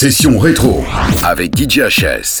Session rétro avec DJ HS.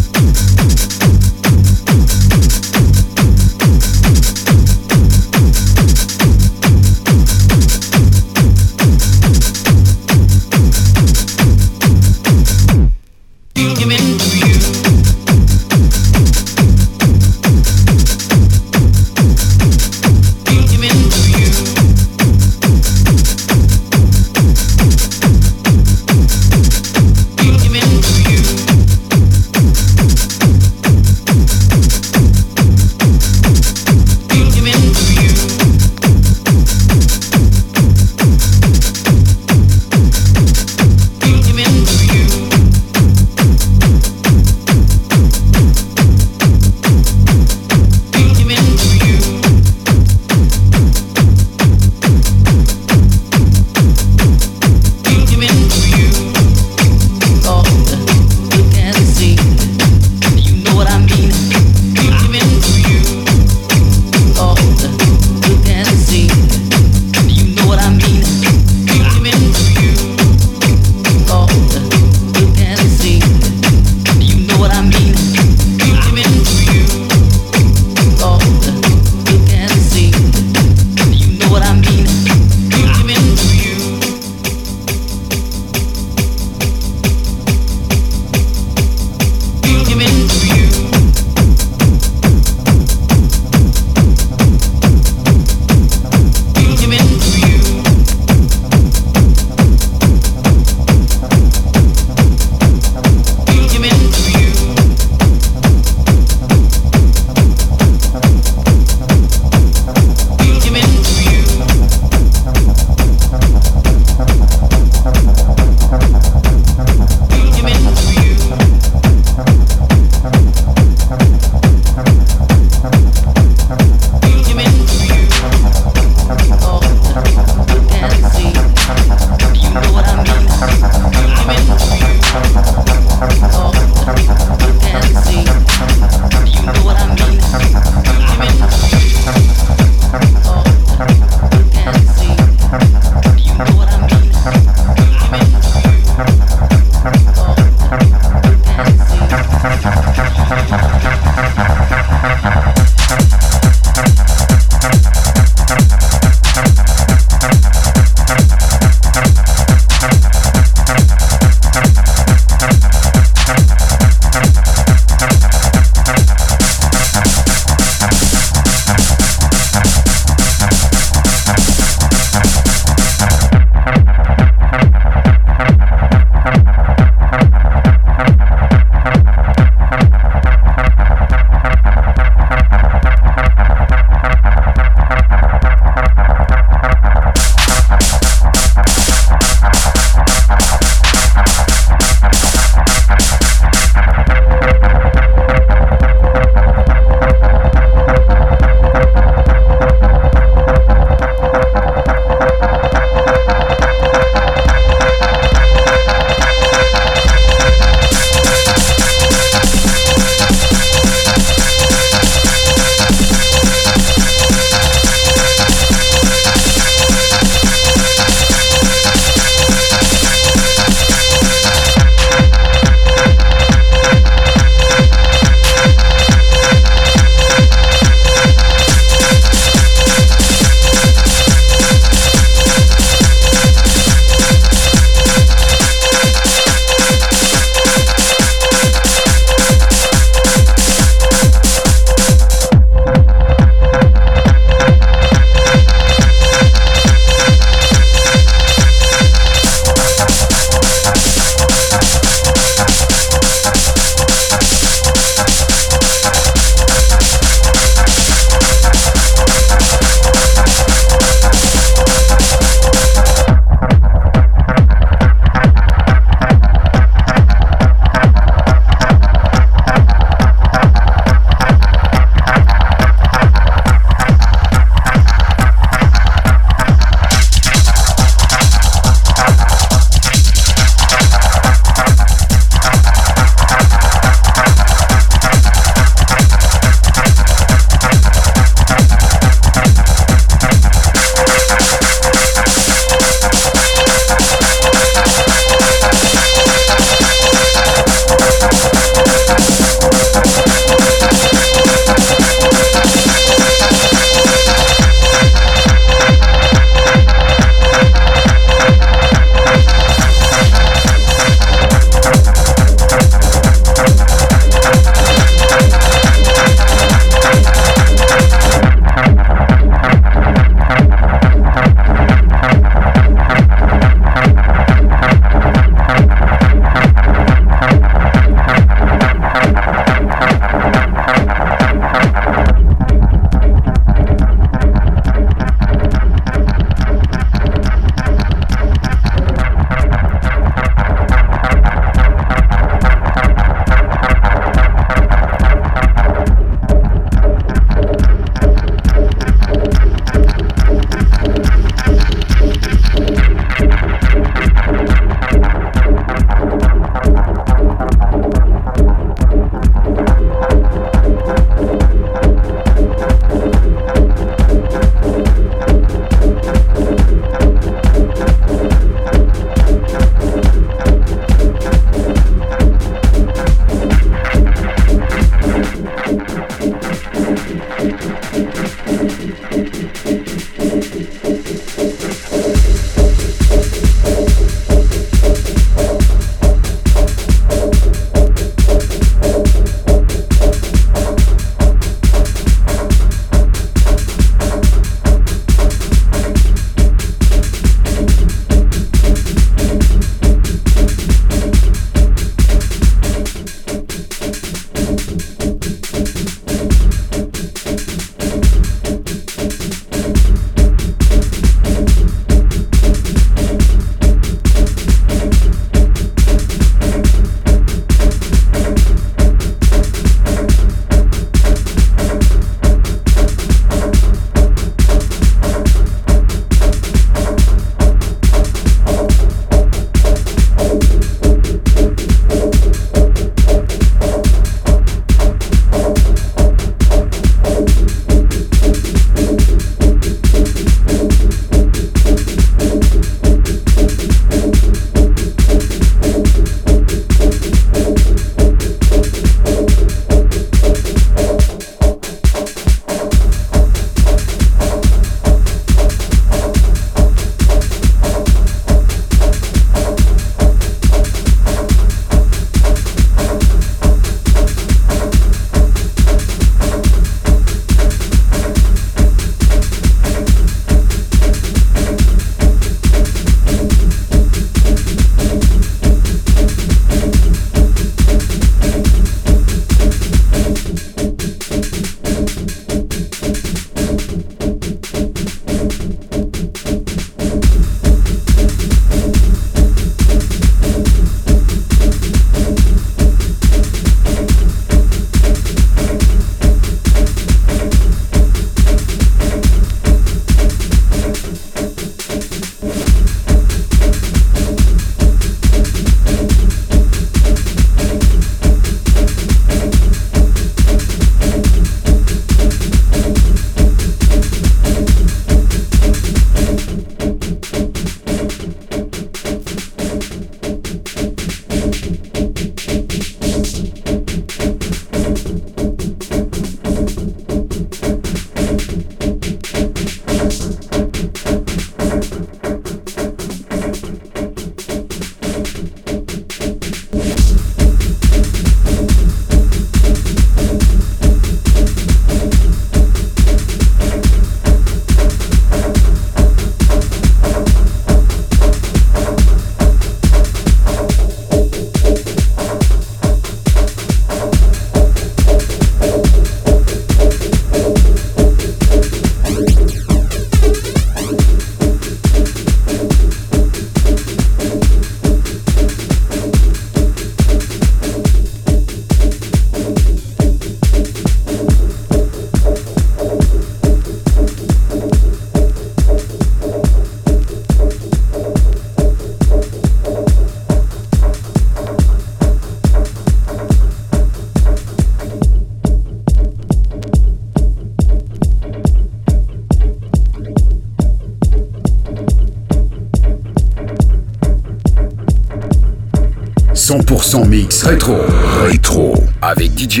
Rétro. Rétro. Avec DJ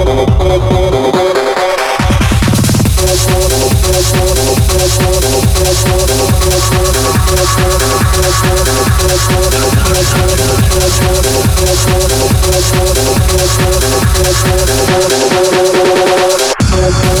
Thank you.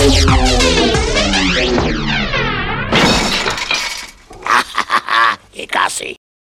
Thank.